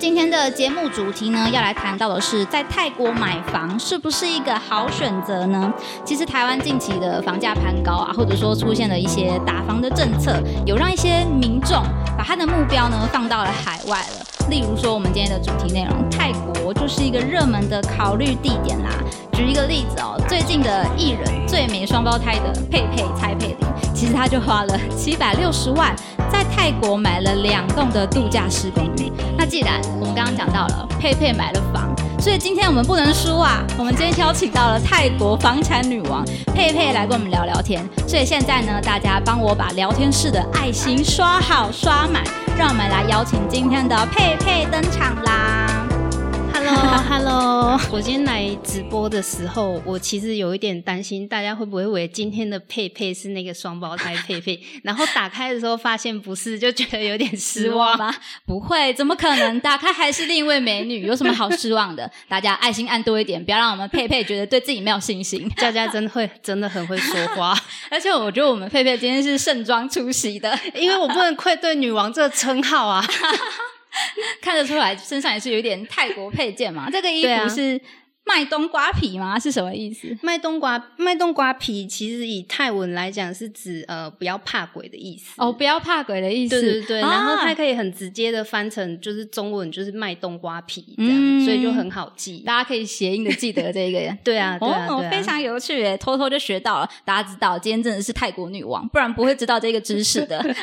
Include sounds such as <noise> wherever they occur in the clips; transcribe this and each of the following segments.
今天的节目主题呢，要来谈到的是在泰国买房是不是一个好选择呢？其实台湾近期的房价攀高啊，或者说出现了一些打房的政策，有让一些民众把他的目标呢放到了海外了。例如说，我们今天的主题内容，泰国就是一个热门的考虑地点啦。举一个例子哦，最近的艺人最美双胞胎的佩佩蔡佩玲，其实他就花了七百六十万。在泰国买了两栋的度假式公寓。那既然我们刚刚讲到了佩佩买了房，所以今天我们不能输啊！我们今天邀请到了泰国房产女王佩佩来跟我们聊聊天。所以现在呢，大家帮我把聊天室的爱心刷好刷满，让我们来邀请今天的佩佩登场啦！Hello，Hello，<laughs> 我今天来直播的时候，我其实有一点担心，大家会不会以为今天的佩佩是那个双胞胎佩佩？<laughs> 然后打开的时候发现不是，就觉得有点失望吗？<laughs> 不会，怎么可能？打开还是另一位美女，有什么好失望的？大家爱心按多一点，不要让我们佩佩觉得对自己没有信心。佳佳真的会，真的很会说话，而且我觉得我们佩佩今天是盛装出席的，因为我不能愧对女王这个称号啊。<laughs> 看得出来，身上也是有点泰国配件嘛。这个衣服是卖冬瓜皮吗？是什么意思？卖冬瓜，卖冬瓜皮，其实以泰文来讲是指呃不要怕鬼的意思。哦，不要怕鬼的意思。对对对。然后它可以很直接的翻成就是中文，就是卖冬瓜皮这样，所以就很好记。大家可以谐音的记得这个。<laughs> 对啊，对啊，非常有趣诶，偷偷就学到了。大家知道，今天真的是泰国女王，不然不会知道这个知识的。<laughs>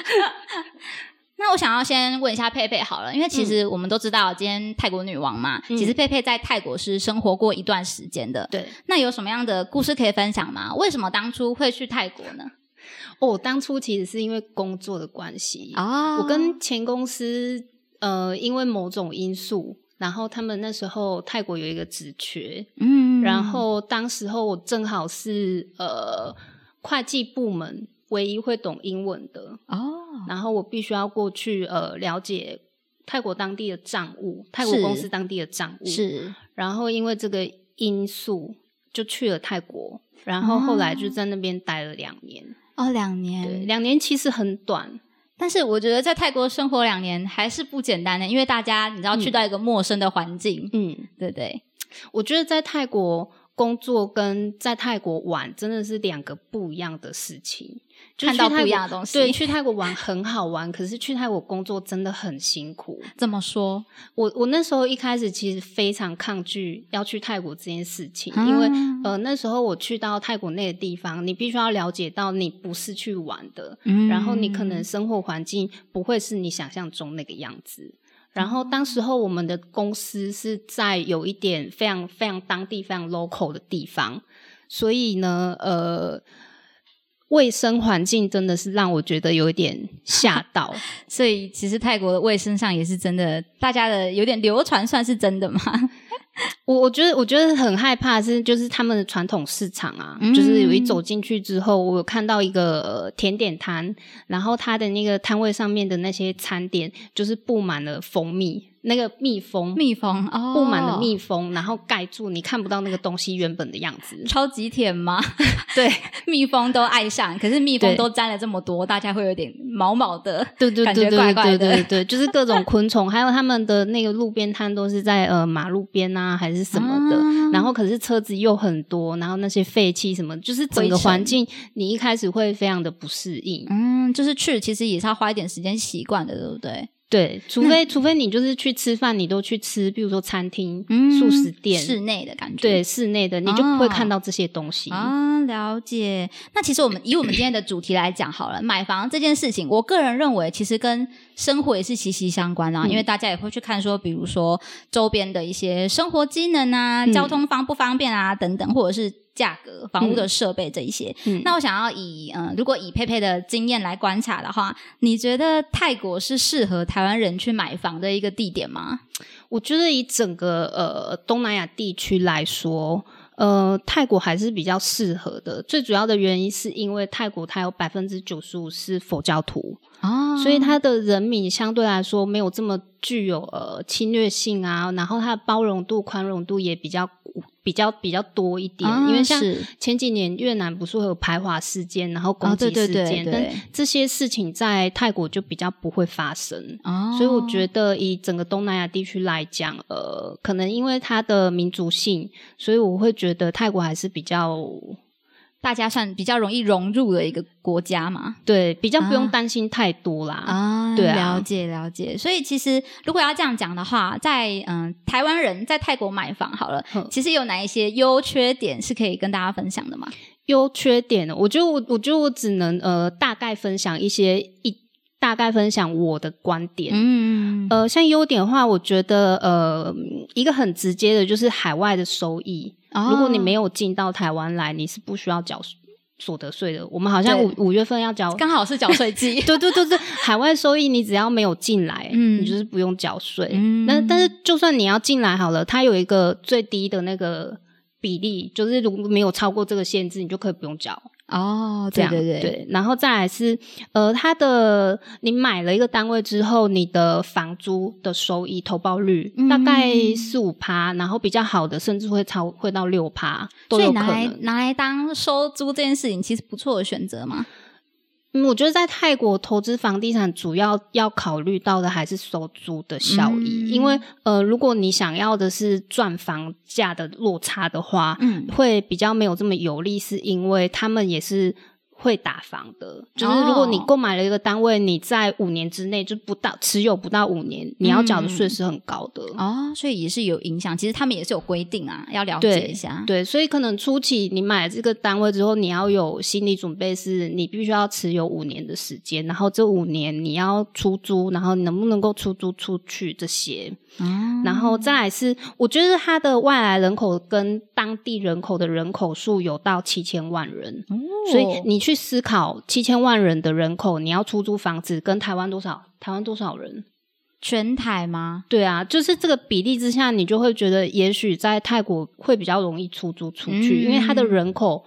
那我想要先问一下佩佩好了，因为其实我们都知道今天泰国女王嘛，其实佩佩在泰国是生活过一段时间的。对，那有什么样的故事可以分享吗？为什么当初会去泰国呢？哦，当初其实是因为工作的关系啊，我跟前公司呃，因为某种因素，然后他们那时候泰国有一个职缺，嗯，然后当时候我正好是呃会计部门。唯一会懂英文的哦，然后我必须要过去呃了解泰国当地的账务，泰国公司当地的账务是，然后因为这个因素就去了泰国，然后后来就在那边待了两年。哦，两年，对两年其实很短，但是我觉得在泰国生活两年还是不简单的，因为大家你知道去到一个陌生的环境，嗯，对对，<tsk> 我觉得在泰国工作跟在泰国玩真的是两个不一样的事情。看到不一样的东西，对，去泰国玩很好玩，可是去泰国工作真的很辛苦。怎么说？我我那时候一开始其实非常抗拒要去泰国这件事情，因为呃那时候我去到泰国那个地方，你必须要了解到你不是去玩的，然后你可能生活环境不会是你想象中那个样子。然后当时候我们的公司是在有一点非常非常当地非常 local 的地方，所以呢，呃。卫生环境真的是让我觉得有一点吓到，<laughs> 所以其实泰国的卫生上也是真的，大家的有点流传算是真的吗？<laughs> 我我觉得我觉得很害怕是就是他们的传统市场啊，就是有一走进去之后，我有看到一个甜点摊，然后它的那个摊位上面的那些餐点就是布满了蜂蜜。那个蜜蜂，蜜蜂布满了蜜蜂，然后盖住，你看不到那个东西原本的样子。超级甜吗？<laughs> 对，蜜蜂都爱上，可是蜜蜂都沾了这么多，大家会有点毛毛的，对对对对对对对，就是各种昆虫，还有他们的那个路边摊都是在呃马路边啊，还是什么的。然后可是车子又很多，然后那些废气什么，就是整个环境，你一开始会非常的不适应。嗯，就是去其实也是要花一点时间习惯的，对不对？对，除非除非你就是去吃饭，你都去吃，比如说餐厅、嗯素食店、室内的感觉。对，室内的你就不会看到这些东西啊。了解。那其实我们以我们今天的主题来讲好了，买房这件事情，我个人认为其实跟生活也是息息相关啊。因为大家也会去看说，比如说周边的一些生活机能啊、交通方不方便啊等等，或者是。价格、房屋的设备这一些，那我想要以嗯，如果以佩佩的经验来观察的话，你觉得泰国是适合台湾人去买房的一个地点吗？我觉得以整个呃东南亚地区来说，呃，泰国还是比较适合的。最主要的原因是因为泰国它有百分之九十五是佛教徒啊，所以它的人民相对来说没有这么具有呃侵略性啊，然后它的包容度、宽容度也比较。比较比较多一点，因为像前几年越南不是会有排华事件，然后攻击事件，但这些事情在泰国就比较不会发生。哦，所以我觉得以整个东南亚地区来讲，呃，可能因为它的民族性，所以我会觉得泰国还是比较。大家算比较容易融入的一个国家嘛？对，比较不用担心太多啦。啊，对，了解了解。所以其实如果要这样讲的话，在嗯，台湾人在泰国买房好了，其实有哪一些优缺点是可以跟大家分享的吗？优缺点，我觉得我我觉得我只能呃大概分享一些一大概分享我的观点。嗯，呃，像优点的话，我觉得呃一个很直接的就是海外的收益。如果你没有进到台湾来，你是不需要缴所得税的。我们好像五五月份要缴，刚好是缴税季。<laughs> 对对对对，海外收益你只要没有进来，你就是不用缴税。那但是就算你要进来好了，它有一个最低的那个比例，就是如果没有超过这个限制，你就可以不用缴。哦，对对对，对，然后再来是，呃，它的你买了一个单位之后，你的房租的收益投报率大概四五趴，然后比较好的甚至会超会到六趴，所以拿来拿来当收租这件事情，其实不错的选择嘛。嗯，我觉得在泰国投资房地产，主要要考虑到的还是收租的效益。因为呃，如果你想要的是赚房价的落差的话，嗯，会比较没有这么有利，是因为他们也是。会打房的，就是如果你购买了一个单位，你在五年之内就不到持有不到五年，你要缴的税是很高的哦，所以也是有影响。其实他们也是有规定啊，要了解一下。对，所以可能初期你买这个单位之后，你要有心理准备，是你必须要持有五年的时间，然后这五年你要出租，然后你能不能够出租出去这些。然后再来是，我觉得它的外来人口跟当地人口的人口数有到七千万人，所以你去思考七千万人的人口，你要出租房子跟台湾多少？台湾多少人？全台吗？对啊，就是这个比例之下，你就会觉得也许在泰国会比较容易出租出去，因为它的人口。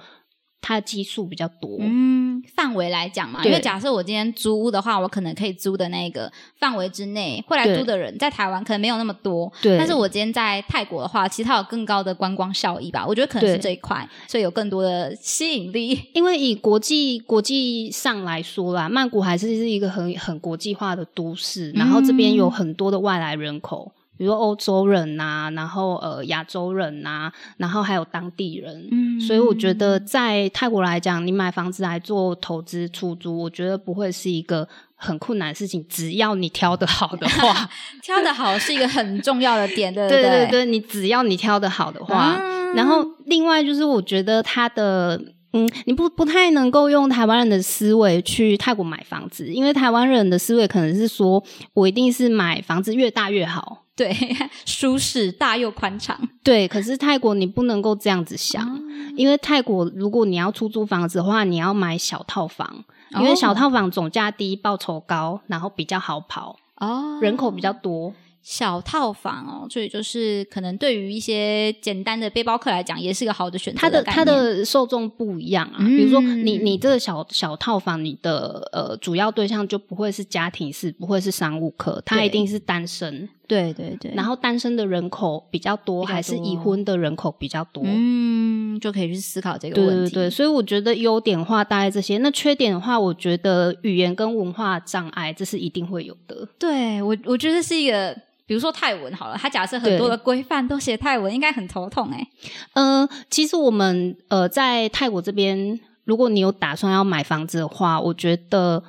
它的基数比较多，嗯，范围来讲嘛，因为假设我今天租屋的话，我可能可以租的那个范围之内，会来租的人在台湾可能没有那么多，对。但是我今天在泰国的话，其实它有更高的观光效益吧？我觉得可能是这一块，所以有更多的吸引力。因为以国际国际上来说啦，曼谷还是是一个很很国际化的都市，然后这边有很多的外来人口。比如欧洲人呐，然后呃亚洲人呐，然后还有当地人，嗯，所以我觉得在泰国来讲，你买房子来做投资出租，我觉得不会是一个很困难的事情，只要你挑的好的话，<laughs> 挑的好是一个很重要的点，对对对？对，你只要你挑的好的话，然后另外就是我觉得它的。嗯，你不不太能够用台湾人的思维去泰国买房子，因为台湾人的思维可能是说我一定是买房子越大越好，对，<laughs> 舒适大又宽敞，<laughs> 对。可是泰国你不能够这样子想，因为泰国如果你要出租房子的话，你要买小套房，因为小套房总价低，报酬高，然后比较好跑，哦，人口比较多。小套房哦，所以就是可能对于一些简单的背包客来讲，也是个好的选择。它的它的受众不一样啊，比如说你你这个小小套房，你的呃主要对象就不会是家庭式，不会是商务客，他一定是单身。对对对，然后单身的人口比较多，还是已婚的人口比较多？嗯，就可以去思考这个问题。对对对，所以我觉得优点话大概这些，那缺点的话，我觉得语言跟文化障碍这是一定会有的。对我我觉得是一个。比如说泰文好了，他假设很多的规范都写泰文，应该很头痛哎。嗯，其实我们呃在泰国这边，如果你有打算要买房子的话，我觉得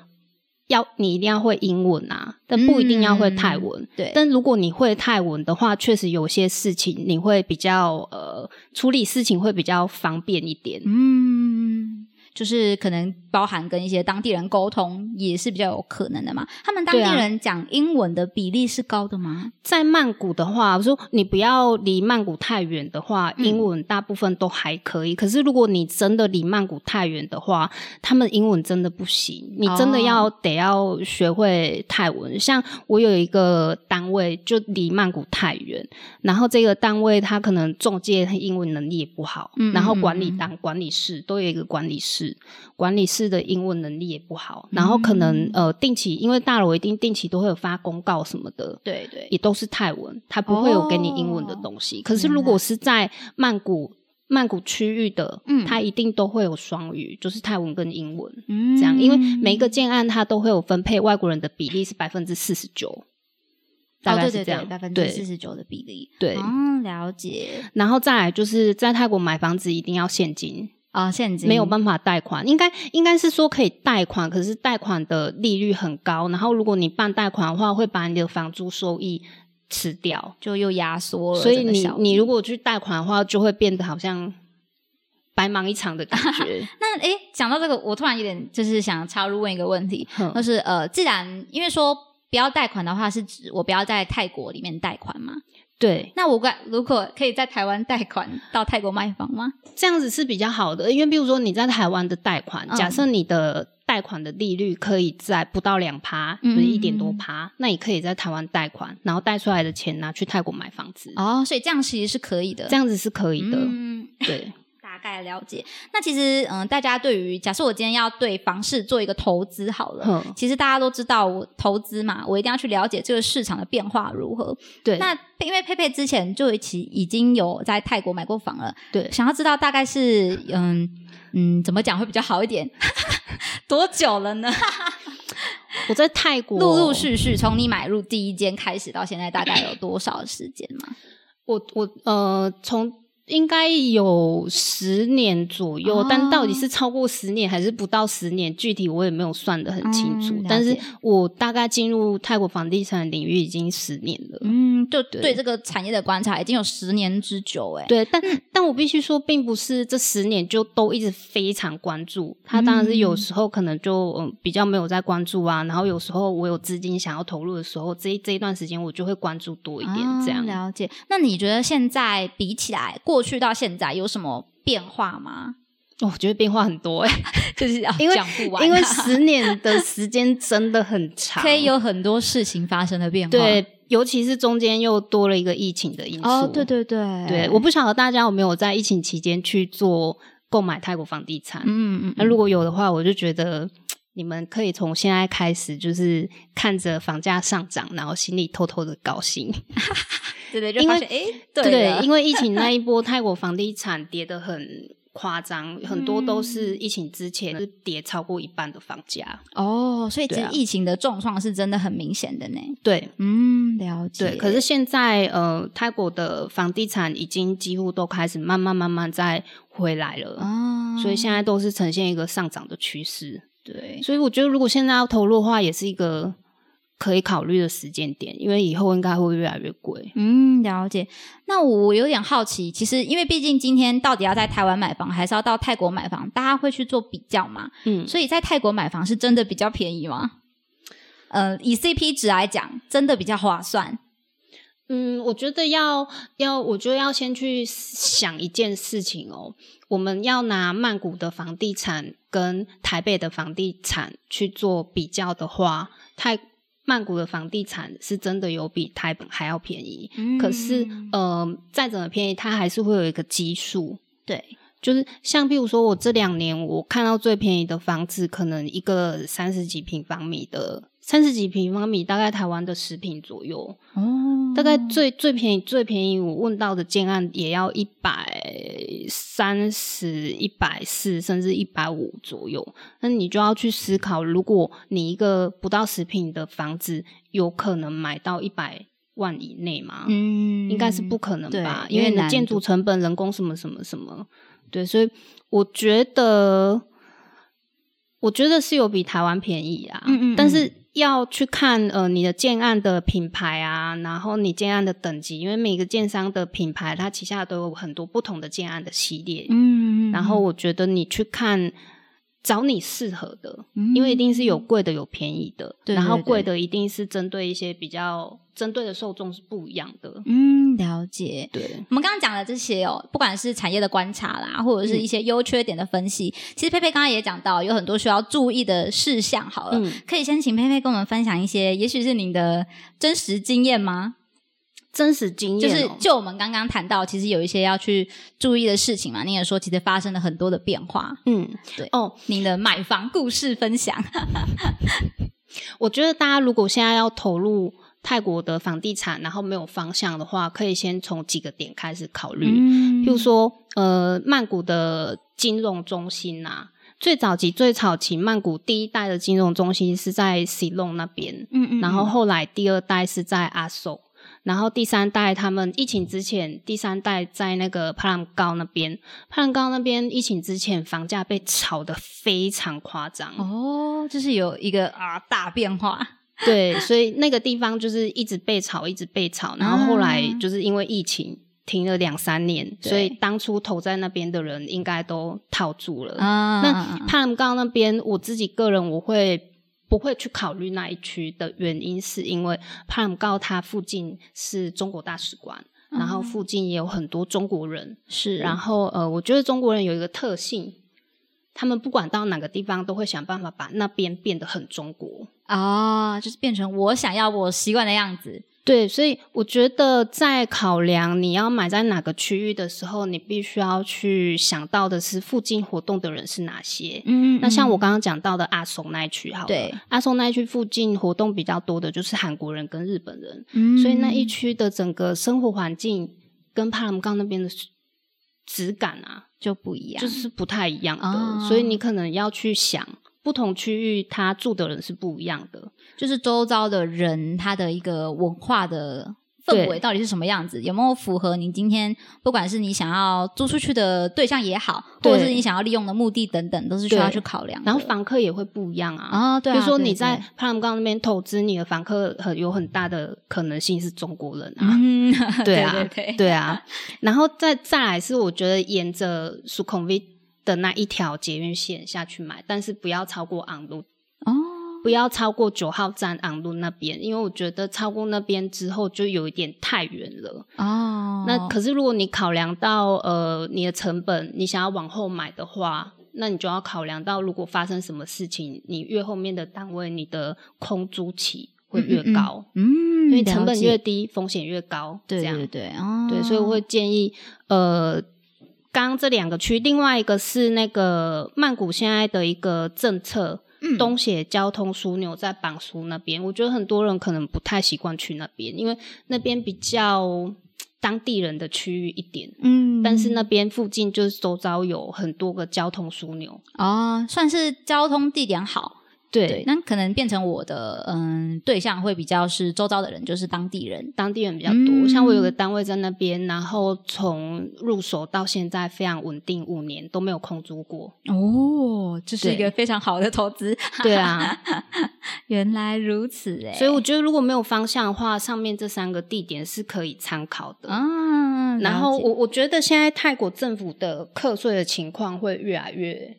要你一定要会英文啊，但不一定要会泰文。对，但如果你会泰文的话，确实有些事情你会比较呃处理事情会比较方便一点。嗯。就是可能包含跟一些当地人沟通也是比较有可能的嘛。他们当地人讲英文的比例是高的吗？在曼谷的话，我说你不要离曼谷太远的话，英文大部分都还可以。可是如果你真的离曼谷太远的话，他们英文真的不行。你真的要得要学会泰文。像我有一个单位就离曼谷太远，然后这个单位他可能中介英文能力也不好，然后管理当管理室都有一个管理室。室，管理室的英文能力也不好，然后可能呃定期，因为大楼一定定期都会有发公告什么的，对对，也都是泰文，它不会有给你英文的东西。可是如果是在曼谷。曼谷区域的，嗯，它一定都会有双语，就是泰文跟英文，嗯，这样，因为每一个建案它都会有分配外国人的比例是百分之四十九，大概是这样，百分之四十九的比例，对，嗯，了解。然后再来就是在泰国买房子一定要现金啊，现金没有办法贷款，应该应该是说可以贷款，可是贷款的利率很高，然后如果你办贷款的话，会把你的房租收益。吃掉就又压缩了，所以你你如果去贷款的话，就会变得好像白忙一场的感觉。<laughs> 那哎，讲到这个，我突然有点就是想插入问一个问题，就是呃，既然因为说不要贷款的话，是指我不要在泰国里面贷款吗？对，那我管如果可以在台湾贷款到泰国卖房吗？这样子是比较好的，因为比如说你在台湾的贷款，假设你的。贷款的利率可以在不到两趴，就是一点多趴，那你可以在台湾贷款，然后贷出来的钱拿去泰国买房子。哦，所以这样其实是可以的，这样子是可以的。嗯，对，大概了解。那其实，嗯，大家对于假设我今天要对房市做一个投资好了，其实大家都知道，我投资嘛，我一定要去了解这个市场的变化如何。对，那因为佩佩之前就其已经有在泰国买过房了，对，想要知道大概是，嗯嗯，怎么讲会比较好一点？<laughs> 多久了呢？<laughs> 我在泰国陆陆续续从你买入第一间开始到现在，大概有多少时间吗？我我呃从。应该有十年左右，但到底是超过十年还是不到十年，具体我也没有算得很清楚。但是我大概进入泰国房地产领域已经十年了。嗯，就对这个产业的观察已经有十年之久，哎，对。但但我必须说，并不是这十年就都一直非常关注。他当然是有时候可能就嗯比较没有在关注啊，然后有时候我有资金想要投入的时候，这这一段时间我就会关注多一点。这样了解。那你觉得现在比起来过？过去到现在有什么变化吗？我觉得变化很多哎，<laughs> 就是因为讲不完，因为十年的时间真的很长，<laughs> 可以有很多事情发生的变化。对，尤其是中间又多了一个疫情的因素。哦，对对对，对，我不晓得大家有没有在疫情期间去做购买泰国房地产。嗯嗯，那如果有的话，我就觉得你们可以从现在开始，就是看着房价上涨，然后心里偷偷的高兴。<laughs> 对对，因为哎，对，因为疫情那一 <laughs> 波，泰国房地产跌得很夸张，很多都是疫情之前是跌超过一半的房价。哦，所以这疫情的重创是真的很明显的呢。对，嗯，了解。对，可是现在呃，泰国的房地产已经几乎都开始慢慢慢慢在回来了。哦，所以现在都是呈现一个上涨的趋势。对，所以我觉得如果现在要投入的话，也是一个。可以考虑的时间点，因为以后应该会越来越贵。嗯，了解。那我有点好奇，其实因为毕竟今天到底要在台湾买房，还是要到泰国买房，大家会去做比较嘛？嗯，所以在泰国买房是真的比较便宜吗？呃，以 CP 值来讲，真的比较划算。嗯，我觉得要要，我觉得要先去想一件事情哦。我们要拿曼谷的房地产跟台北的房地产去做比较的话，泰。曼谷的房地产是真的有比台本还要便宜，可是呃，再怎么便宜，它还是会有一个基数。对，就是像譬如说，我这两年我看到最便宜的房子，可能一个三十几平方米的。三十几平方米，大概台湾的十平左右。哦，大概最最便宜最便宜，我问到的建案也要一百三十一百四，甚至一百五左右。那你就要去思考，如果你一个不到十平的房子，有可能买到一百万以内吗？嗯，应该是不可能吧，因为你的建筑成本、人工什么什么什么，对，所以我觉得，我觉得是有比台湾便宜啊。嗯嗯，但是。要去看呃你的建案的品牌啊，然后你建案的等级，因为每个建商的品牌，它旗下都有很多不同的建案的系列。嗯，然后我觉得你去看。找你适合的，因为一定是有贵的有便宜的，然后贵的一定是针对一些比较针对的受众是不一样的。嗯，了解。对，我们刚刚讲的这些哦，不管是产业的观察啦，或者是一些优缺点的分析，其实佩佩刚刚也讲到有很多需要注意的事项。好了，可以先请佩佩跟我们分享一些，也许是您的真实经验吗？真实经验，就是就我们刚刚谈到，其实有一些要去注意的事情嘛。你也说，其实发生了很多的变化。嗯，对。哦，你的买房故事分享，<laughs> 我觉得大家如果现在要投入泰国的房地产，然后没有方向的话，可以先从几个点开始考虑。嗯，譬如说，呃，曼谷的金融中心呐，最早期、最早期，曼谷第一代的金融中心是在 C 隆那边。嗯嗯，然后后来第二代是在阿首。然后第三代他们疫情之前，第三代在那个帕兰高那边，帕兰高那边疫情之前房价被炒得非常夸张哦，就是有一个啊大变化，对，所以那个地方就是一直被炒，一直被炒，然后后来就是因为疫情停了两三年，所以当初投在那边的人应该都套住了。那帕兰高那边，我自己个人我会。不会去考虑那一区的原因，是因为帕姆高它附近是中国大使馆，然后附近也有很多中国人。是，然后呃，我觉得中国人有一个特性，他们不管到哪个地方，都会想办法把那边变得很中国啊，就是变成我想要我习惯的样子。对，所以我觉得在考量你要买在哪个区域的时候，你必须要去想到的是附近活动的人是哪些。嗯，那像我刚刚讲到的阿松那一区，好，对，阿松那一区附近活动比较多的就是韩国人跟日本人，嗯，所以那一区的整个生活环境跟帕拉姆冈那边的质感啊就不一样，就是不太一样的，所以你可能要去想。不同区域他住的人是不一样的，就是周遭的人他的一个文化的氛围到底是什么样子，有没有符合你今天不管是你想要租出去的对象也好，或者是你想要利用的目的等等，都是需要去考量。然后房客也会不一样啊，啊，对，比如说你在帕姆冈那边投资，你的房客很有很大的可能性是中国人啊，对 <laughs> 啊，对啊，然后再再来是我觉得沿着苏孔威。的那一条捷运线下去买，但是不要超过昂路哦，不要超过九号站昂路那边，因为我觉得超过那边之后就有一点太远了哦。那可是如果你考量到呃你的成本，你想要往后买的话，那你就要考量到如果发生什么事情，你越后面的单位你的空租期会越高，嗯，因为成本越低，风险越高，对对对，对，所以我会建议呃。刚这两个区，另外一个是那个曼谷现在的一个政策，东协交通枢纽在榜书那边。我觉得很多人可能不太习惯去那边，因为那边比较当地人的区域一点。嗯，但是那边附近就是周遭有很多个交通枢纽，哦，算是交通地点好。对，那可能变成我的嗯对象会比较是周遭的人，就是当地人，当地人比较多。像我有个单位在那边，然后从入手到现在非常稳定，五年都没有空租过。哦，这是一个非常好的投资。对啊，<laughs> 原来如此哎。所以我觉得如果没有方向的话，上面这三个地点是可以参考的。嗯，然后我我觉得现在泰国政府的课税的情况会越来越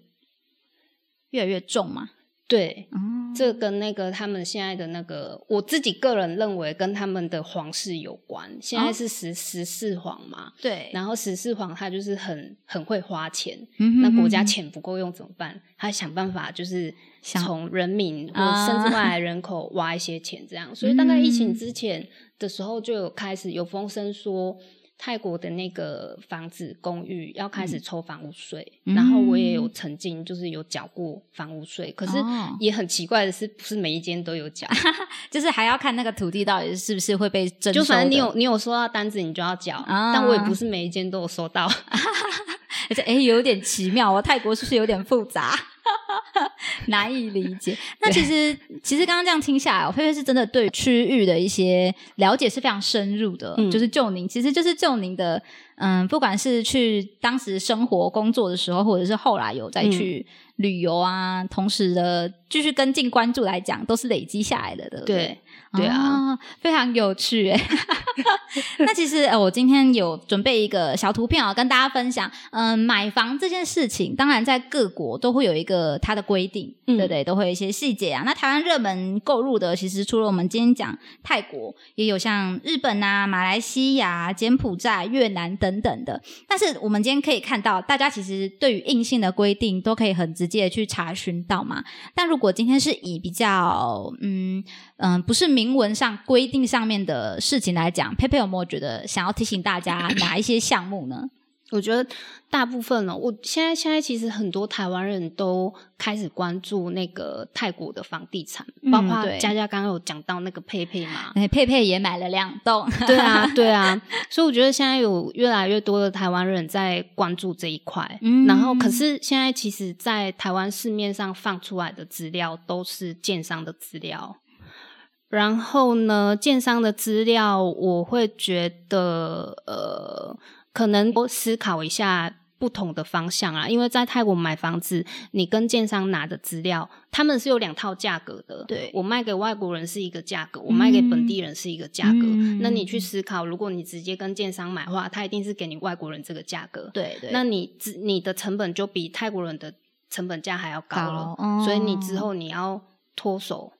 越来越重嘛。对，这跟那个他们现在的那个，我自己个人认为跟他们的皇室有关。现在是十十四皇嘛，对。然后十四皇他就是很很会花钱，那国家钱不够用怎么办？他想办法就是从人民或甚至外来人口 <laughs> 挖一些钱，这样。所以大概疫情之前的时候就有开始有风声说。泰国的那个房子公寓要开始抽房屋税，然后我也有曾经就是有缴过房屋税，可是也很奇怪的是，不是每一间都有缴，<laughs> 就是还要看那个土地到底是不是会被征收。就反正你有你有收到单子，你就要缴，但我也不是每一间都有收到，<laughs> 而且哎，有点奇妙哦，泰国是不是有点复杂？<laughs> 难以理解。那其实，其实刚刚这样听下来，菲菲是真的对区域的一些了解是非常深入的。就是就您，其实就是就您的，嗯，不管是去当时生活工作的时候，或者是后来有再去旅游啊，同时的继续跟进关注来讲，都是累积下来的，对不对？对啊，非常有趣哎。<laughs> 那其实呃，我今天有准备一个小图片啊，跟大家分享。嗯，买房这件事情，当然在各国都会有一个它的规定，对不对？都会有一些细节啊。那台湾热门购入的，其实除了我们今天讲泰国，也有像日本啊、马来西亚、柬埔寨、越南等等的。但是我们今天可以看到，大家其实对于硬性的规定都可以很直接的去查询到嘛。但如果今天是以比较嗯。嗯，不是明文上规定上面的事情来讲，佩佩有没有觉得想要提醒大家 <coughs> 哪一些项目呢？我觉得大部分呢，我现在现在其实很多台湾人都开始关注那个泰国的房地产，包括佳佳刚刚有讲到那个佩佩嘛，哎，佩佩也买了两栋，<laughs> 对啊，对啊，<laughs> 所以我觉得现在有越来越多的台湾人在关注这一块，嗯然后可是现在其实，在台湾市面上放出来的资料都是建商的资料，然后呢，建商的资料我会觉得呃。可能多思考一下不同的方向啊，因为在泰国买房子，你跟建商拿的资料，他们是有两套价格的。对，我卖给外国人是一个价格，我卖给本地人是一个价格。那你去思考，如果你直接跟建商买的话，他一定是给你外国人这个价格。对对，那你之你的成本就比泰国人的成本价还要高了，所以你之后你要脱手。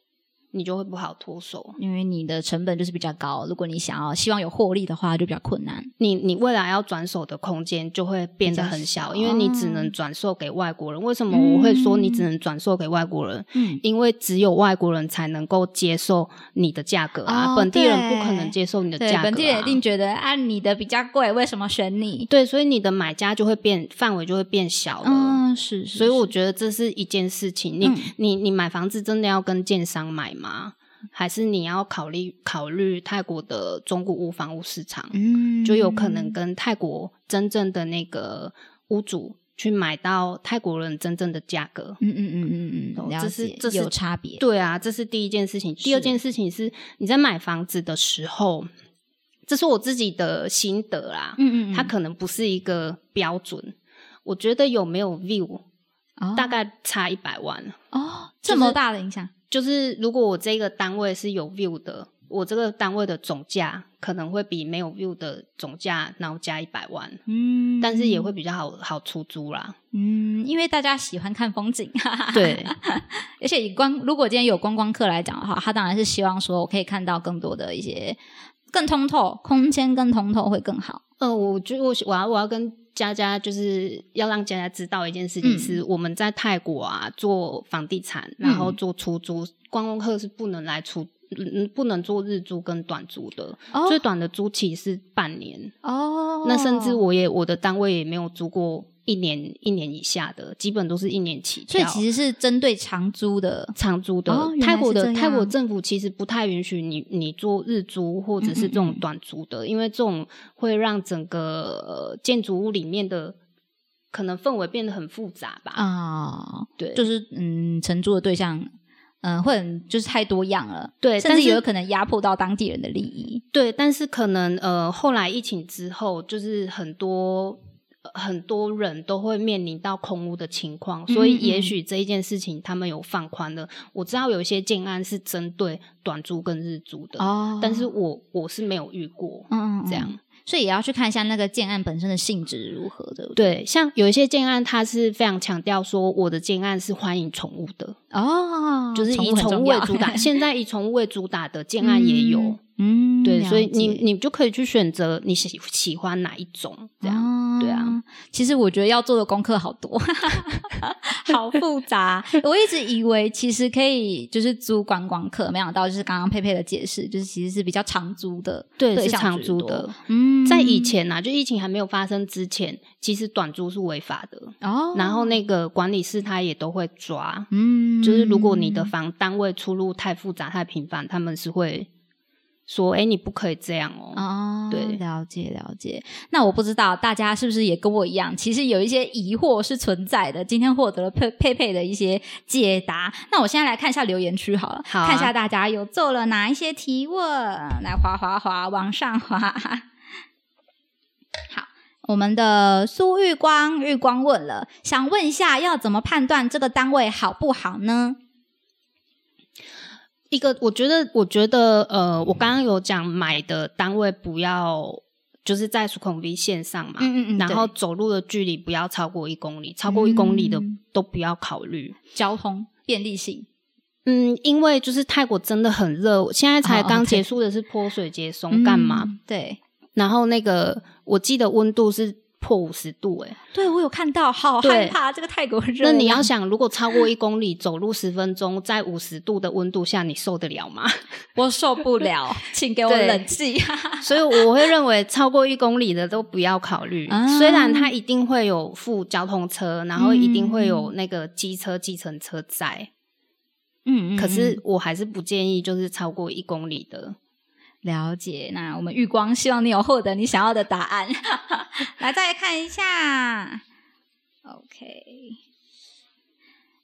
你就会不好脱手，因为你的成本就是比较高。如果你想要希望有获利的话，就比较困难。你你未来要转手的空间就会变得很小，因为你只能转售给外国人。为什么我会说你只能转售给外国人？嗯，因为只有外国人才能够接受你的价格啊，本地人不可能接受你的价格。本地人一定觉得啊，你的比较贵，为什么选你？对，所以你的买家就会变范围就会变小了。嗯，是。所以我觉得这是一件事情。你你你买房子真的要跟建商买吗？还是你要考虑考虑泰国的中古屋房屋市场，嗯，就有可能跟泰国真正的那个屋主去买到泰国人真正的价格，嗯嗯嗯嗯嗯，这是这是有差别，对啊，这是第一件事情。第二件事情是你在买房子的时候，这是我自己的心得啦，嗯嗯，它可能不是一个标准，我觉得有没有 view，大概差一百万哦，这么大的影响。就是如果我这个单位是有 view 的，我这个单位的总价可能会比没有 view 的总价然后加一百万，嗯，但是也会比较好好出租啦，嗯，因为大家喜欢看风景，<laughs> 对，而且以观如果今天有观光客来讲的话，他当然是希望说我可以看到更多的一些更通透空间，更通透会更好。呃，我觉得我我要我要跟。佳佳就是要让佳佳知道一件事情，是我们在泰国啊做房地产，然后做出租，观光客是不能来出，嗯，不能做日租跟短租的，最短的租期是半年哦。那甚至我也我的单位也没有租过。一年一年以下的，基本都是一年起跳。所以其实是针对长租的，长租的。泰国的泰国政府其实不太允许你你做日租或者是这种短租的，因为这种会让整个建筑物里面的可能氛围变得很复杂吧。啊，对，就是嗯，承租的对象嗯会很就是太多样了，对，甚至有可能压迫到当地人的利益。对，但是可能呃后来疫情之后，就是很多。很多人都会面临到空屋的情况，所以也许这一件事情他们有放宽了。我知道有一些建案是针对短租跟日租的，哦，但是我我是没有遇过，嗯，这样，所以也要去看一下那个建案本身的性质如何的。对，像有一些建案，它是非常强调说我的建案是欢迎宠物的，哦，就是以宠物为主打。<laughs> 现在以宠物为主打的建案也有。嗯，对，所以你你就可以去选择你喜喜欢哪一种，这样对啊。其实我觉得要做的功课好多，<laughs> 好复杂。我一直以为其实可以就是租观光客，没想到就是刚刚佩佩的解释，就是其实是比较长租的，对，是长租的。嗯，在以前啊，就疫情还没有发生之前，其实短租是违法的哦。然后那个管理室他也都会抓，嗯，就是如果你的房单位出入太复杂、太频繁，他们是会。说，哎，你不可以这样哦。哦，对，了解了解。那我不知道大家是不是也跟我一样，其实有一些疑惑是存在的。今天获得了佩佩佩的一些解答。那我现在来看一下留言区好了，看一下大家有做了哪一些提问。来，滑滑滑，往上滑。好，我们的苏玉光玉光问了，想问一下，要怎么判断这个单位好不好呢？一个，我觉得，我觉得，呃，我刚刚有讲买的单位不要就是在苏孔 V 线上嘛，嗯嗯嗯，然后走路的距离不要超过一公里，超过一公里的都不要考虑交通便利性。嗯，因为就是泰国真的很热，现在才刚结束的是泼水节松干嘛？对，然后那个我记得温度是。破五十度，哎，对我有看到，好害怕这个泰国热。那你要想，如果超过一公里，走路十分钟，在五十度的温度下，你受得了吗？<laughs> 我受不了，<laughs> 请给我冷气。<laughs> 所以我会认为，超过一公里的都不要考虑。虽然它一定会有附交通车，然后一定会有那个机车、计程车在，嗯，可是我还是不建议，就是超过一公里的。了解，那我们玉光希望你有获得你想要的答案。<laughs> 来，再来看一下。OK，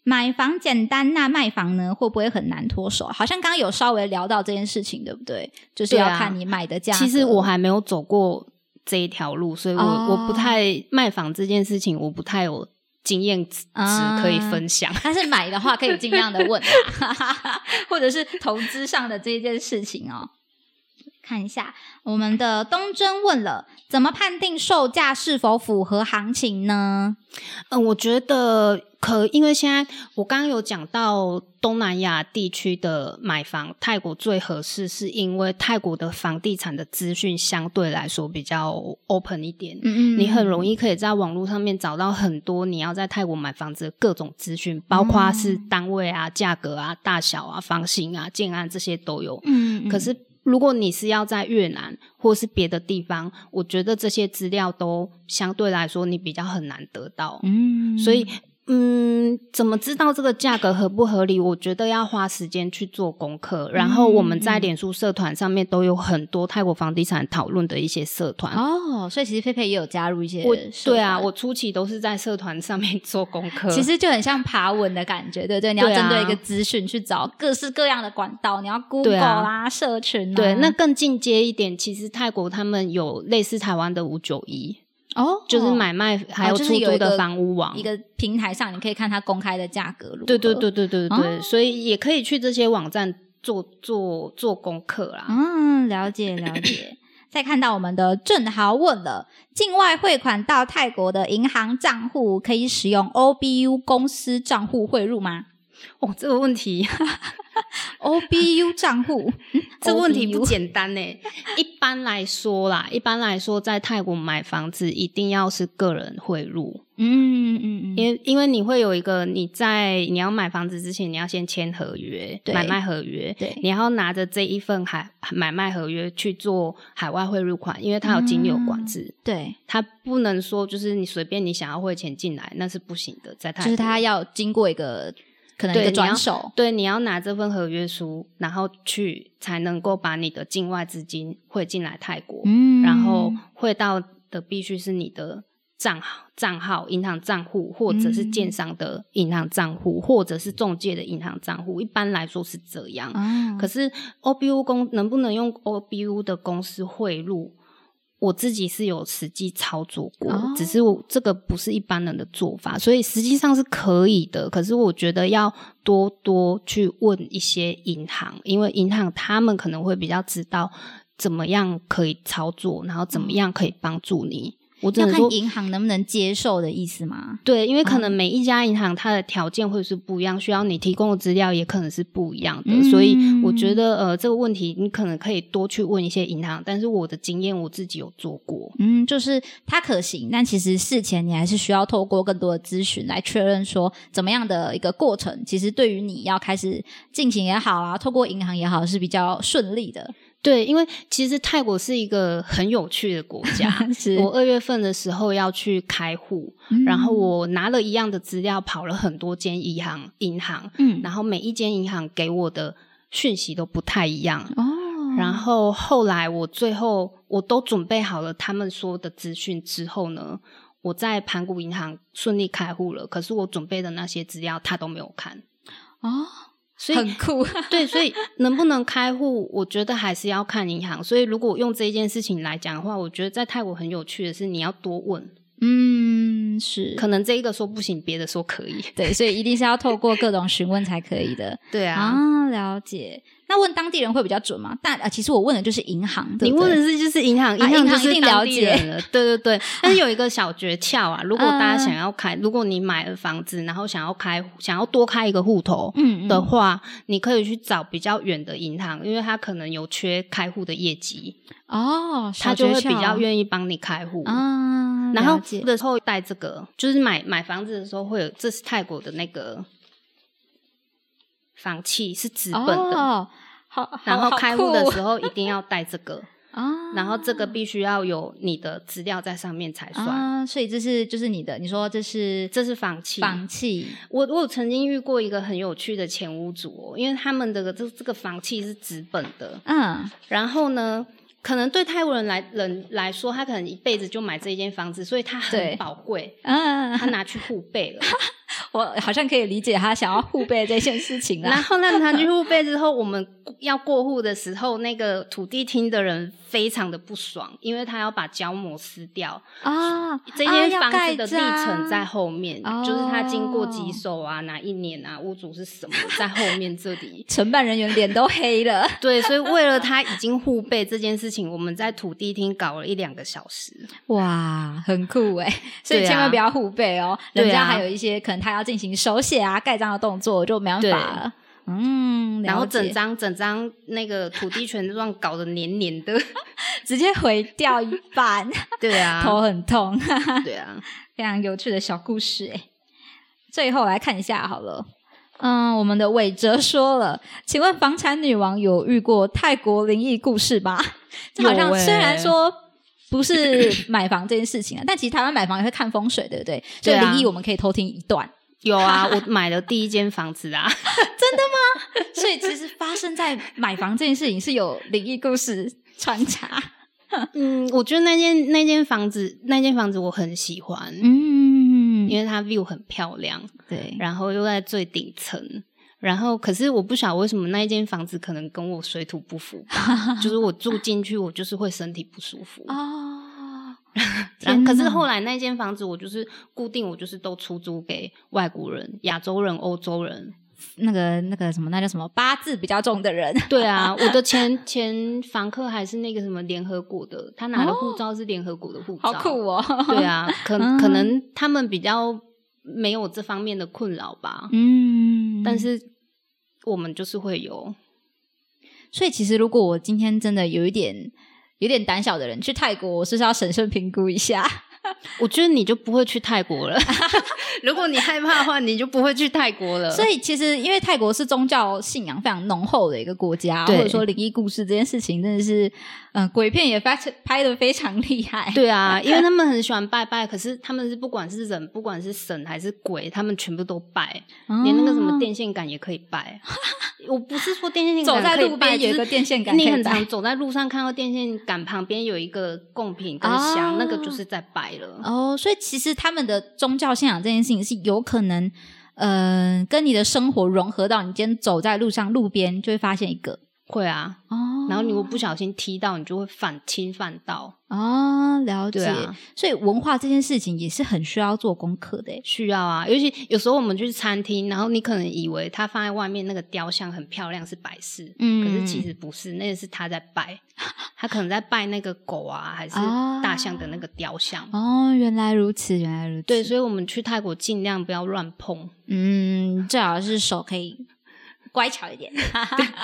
买房简单，那卖房呢会不会很难脱手？好像刚刚有稍微聊到这件事情，对不对？就是要看你买的价。其实我还没有走过这一条路，所以我我不太卖房这件事情，我不太有经验值可以分享。但是买的话，可以尽量的问，<laughs> 或者是投资上的这一件事情哦。看一下，我们的东征问了，怎么判定售价是否符合行情呢？嗯，我觉得可，因为现在我刚刚有讲到东南亚地区的买房，泰国最合适，是因为泰国的房地产的资讯相对来说比较 open 一点，嗯嗯，你很容易可以在网络上面找到很多你要在泰国买房子的各种资讯，包括是单位啊、价格啊、大小啊、房型啊、建案这些都有，嗯，可是。如果你是要在越南或是别的地方，我觉得这些资料都相对来说你比较很难得到，嗯，所以。嗯，怎么知道这个价格合不合理？我觉得要花时间去做功课。然后我们在脸书社团上面都有很多泰国房地产讨论的一些社团哦，所以其实佩佩也有加入一些。对啊，我初期都是在社团上面做功课，<laughs> 其实就很像爬文的感觉，对不对？你要针对一个资讯去找各式各样的管道，你要 Google 啦、社群。对，那更进阶一点，其实泰国他们有类似台湾的五九一。哦，就是买卖还有出租的房屋网一个平台上，你可以看它公开的价格。对对对对对对，所以也可以去这些网站做做做功课啦。嗯，了解了解。再看到我们的郑豪问了：境外汇款到泰国的银行账户可以使用 OBU 公司账户汇入吗？哦，这个问题。<laughs> O B U 账户，<laughs> 这问题不简单呢。一般来说啦，一般来说，在泰国买房子一定要是个人汇入。嗯嗯嗯，因为因为你会有一个你在你要买房子之前，你要先签合约，买卖合约。对，你要拿着这一份海买卖合约去做海外汇入款，因为它有金流管制。对，它不能说就是你随便你想要汇钱进来，那是不行的。在泰，就是它要经过一个。可能一个转手，对，你要拿这份合约书，然后去才能够把你的境外资金汇进来泰国，嗯，然后汇到的必须是你的账号、账号、银行账户，或者是建商的银行账户，或者是中介的银行账户。一般来说是这样，可是 OBU 公能不能用 OBU 的公司汇入？我自己是有实际操作过，只是我这个不是一般人的做法，所以实际上是可以的。可是我觉得要多多去问一些银行，因为银行他们可能会比较知道怎么样可以操作，然后怎么样可以帮助你。我要看银行能不能接受的意思吗？对，因为可能每一家银行它的条件会是不一样，需要你提供的资料也可能是不一样的，所以我觉得呃这个问题你可能可以多去问一些银行。但是我的经验我自己有做过，嗯，就是它可行，但其实事前你还是需要透过更多的咨询来确认说怎么样的一个过程，其实对于你要开始进行也好啊，透过银行也好是比较顺利的。对，因为其实泰国是一个很有趣的国家。<laughs> 我二月份的时候要去开户，然后我拿了一样的资料，跑了很多间银行，银行，嗯，然后每一间银行给我的讯息都不太一样。哦，然后后来我最后我都准备好了他们说的资讯之后呢，我在盘古银行顺利开户了。可是我准备的那些资料他都没有看。哦。所以很酷，<laughs> 对，所以能不能开户，我觉得还是要看银行。所以如果用这一件事情来讲的话，我觉得在泰国很有趣的是，你要多问。嗯，是，可能这一个说不行，别的说可以。对，所以一定是要透过各种询问才可以的。<laughs> 对啊，啊，了解。那问当地人会比较准吗？但啊，其实我问的就是银行，你问的是就是银行，银行一定了解。<laughs> 了。对对对，但是有一个小诀窍啊，<laughs> 如果大家想要开，如果你买了房子，然后想要开，想要多开一个户头的话，你可以去找比较远的银行，因为他可能有缺开户的业绩。哦，他就会比较愿意帮你开户。啊。然后的时候带这个，就是买买房子的时候会有，这是泰国的那个房契是纸本的，好，然后开户的时候一定要带这个。<laughs> 啊，然后这个必须要有你的资料在上面才算，所以这是就是你的，你说这是这是房契，房契。我我曾经遇过一个很有趣的前屋主哦，因为他们的这这个房契是纸本的，嗯，然后呢，可能对泰国人来人来说，他可能一辈子就买这一间房子，所以他很宝贵，嗯，他拿去互背了。<laughs> <laughs> 我好像可以理解他想要互背这件事情了。然后那他去互背之后，我们要过户的时候，那个土地厅的人非常的不爽，因为他要把胶膜撕掉啊。这间房子的历程在后面，就是他经过几手啊，哪一年啊，屋主是什么，在后面这里，<laughs> 承办人员脸都黑了。对，所以为了他已经互背这件事情，我们在土地厅搞了一两个小时。哇，很酷哎！所以千万不要互背哦，人家还有一些可能他要。要进行手写啊、盖章的动作，就没办法了。嗯，然后整张整张那个土地权状搞得黏黏的，<laughs> 直接毁掉一半。<laughs> 对啊，头很痛。<laughs> 对啊，非常有趣的小故事哎。最后来看一下好了，嗯，我们的伟哲说了，请问房产女王有遇过泰国灵异故事吗？好像虽然说。不是 <laughs> 买房这件事情啊，但其实台湾买房也会看风水，对不对？所以灵异我们可以偷听一段。有啊，<laughs> 我买了第一间房子啊，<laughs> 真的吗？所以其实发生在买房这件事情是有灵异故事穿插。嗯，我觉得那间那间房子那间房子我很喜欢，嗯，因为它 view 很漂亮，对，然后又在最顶层。然后，可是我不晓得为什么那一间房子可能跟我水土不服，就是我住进去，我就是会身体不舒服哦。然后，可是后来那间房子我就是固定，我就是都出租给外国人、亚洲人、欧洲人，那个那个什么，那叫什么八字比较重的人。对啊，<laughs> 我的前前房客还是那个什么联合国的，他拿的护照是联合国的护照，好酷哦。对啊，可 <laughs> 可能他们比较。没有这方面的困扰吧，嗯，但是我们就是会有，所以其实如果我今天真的有一点有点胆小的人去泰国，我是不是要审慎评估一下？<laughs> 我觉得你就不会去泰国了。<laughs> 如果你害怕的话，你就不会去泰国了。所以其实，因为泰国是宗教信仰非常浓厚的一个国家，或者说灵异故事这件事情，真的是，嗯，鬼片也 <laughs> 拍拍的非常厉害。对啊，因为他们很喜欢拜拜，可是他们是不管是人，不管是神还是鬼，他们全部都拜，连那个什么电线杆也可以拜。我不是说电线杆走在路边有一个电线杆，你很常走在路上看到电线杆旁边有一个贡品跟香，那个就是在拜了。哦，所以其实他们的宗教信仰这件事情是有可能，呃，跟你的生活融合到你今天走在路上，路边就会发现一个。会啊，哦，然后你如果不小心踢到，你就会犯侵犯到啊，了解。所以文化这件事情也是很需要做功课的，需要啊。尤其有时候我们去餐厅，然后你可能以为他放在外面那个雕像很漂亮是摆饰，嗯，可是其实不是，那个是他在拜，他可能在拜那个狗啊，还是大象的那个雕像。哦，原来如此，原来如此。对，所以我们去泰国尽量不要乱碰，嗯，最好是手可以。乖巧一点，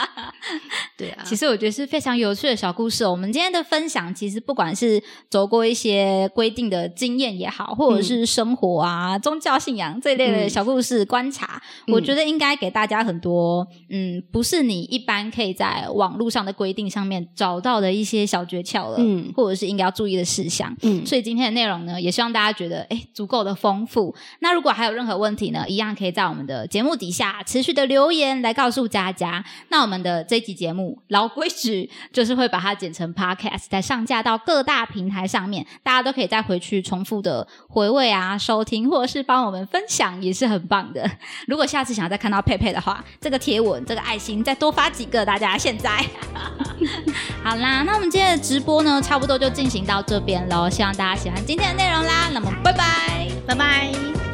<laughs> 对啊。其实我觉得是非常有趣的小故事。哦我们今天的分享，其实不管是走过一些规定的经验也好，或者是生活啊、宗教信仰这一类的小故事观察，我觉得应该给大家很多，嗯，不是你一般可以在网络上的规定上面找到的一些小诀窍了，嗯，或者是应该要注意的事项。嗯，所以今天的内容呢，也希望大家觉得哎足够的丰富。那如果还有任何问题呢，一样可以在我们的节目底下持续的留言来告。告诉佳佳，那我们的这集节目老规矩 <laughs> 就是会把它剪成 podcast，再上架到各大平台上面，大家都可以再回去重复的回味啊、收听，或者是帮我们分享，也是很棒的。<laughs> 如果下次想要再看到佩佩的话，这个贴文、这个爱心再多发几个，大家现在 <laughs> 好啦。那我们今天的直播呢，差不多就进行到这边喽，希望大家喜欢今天的内容啦。那么，拜拜，拜拜。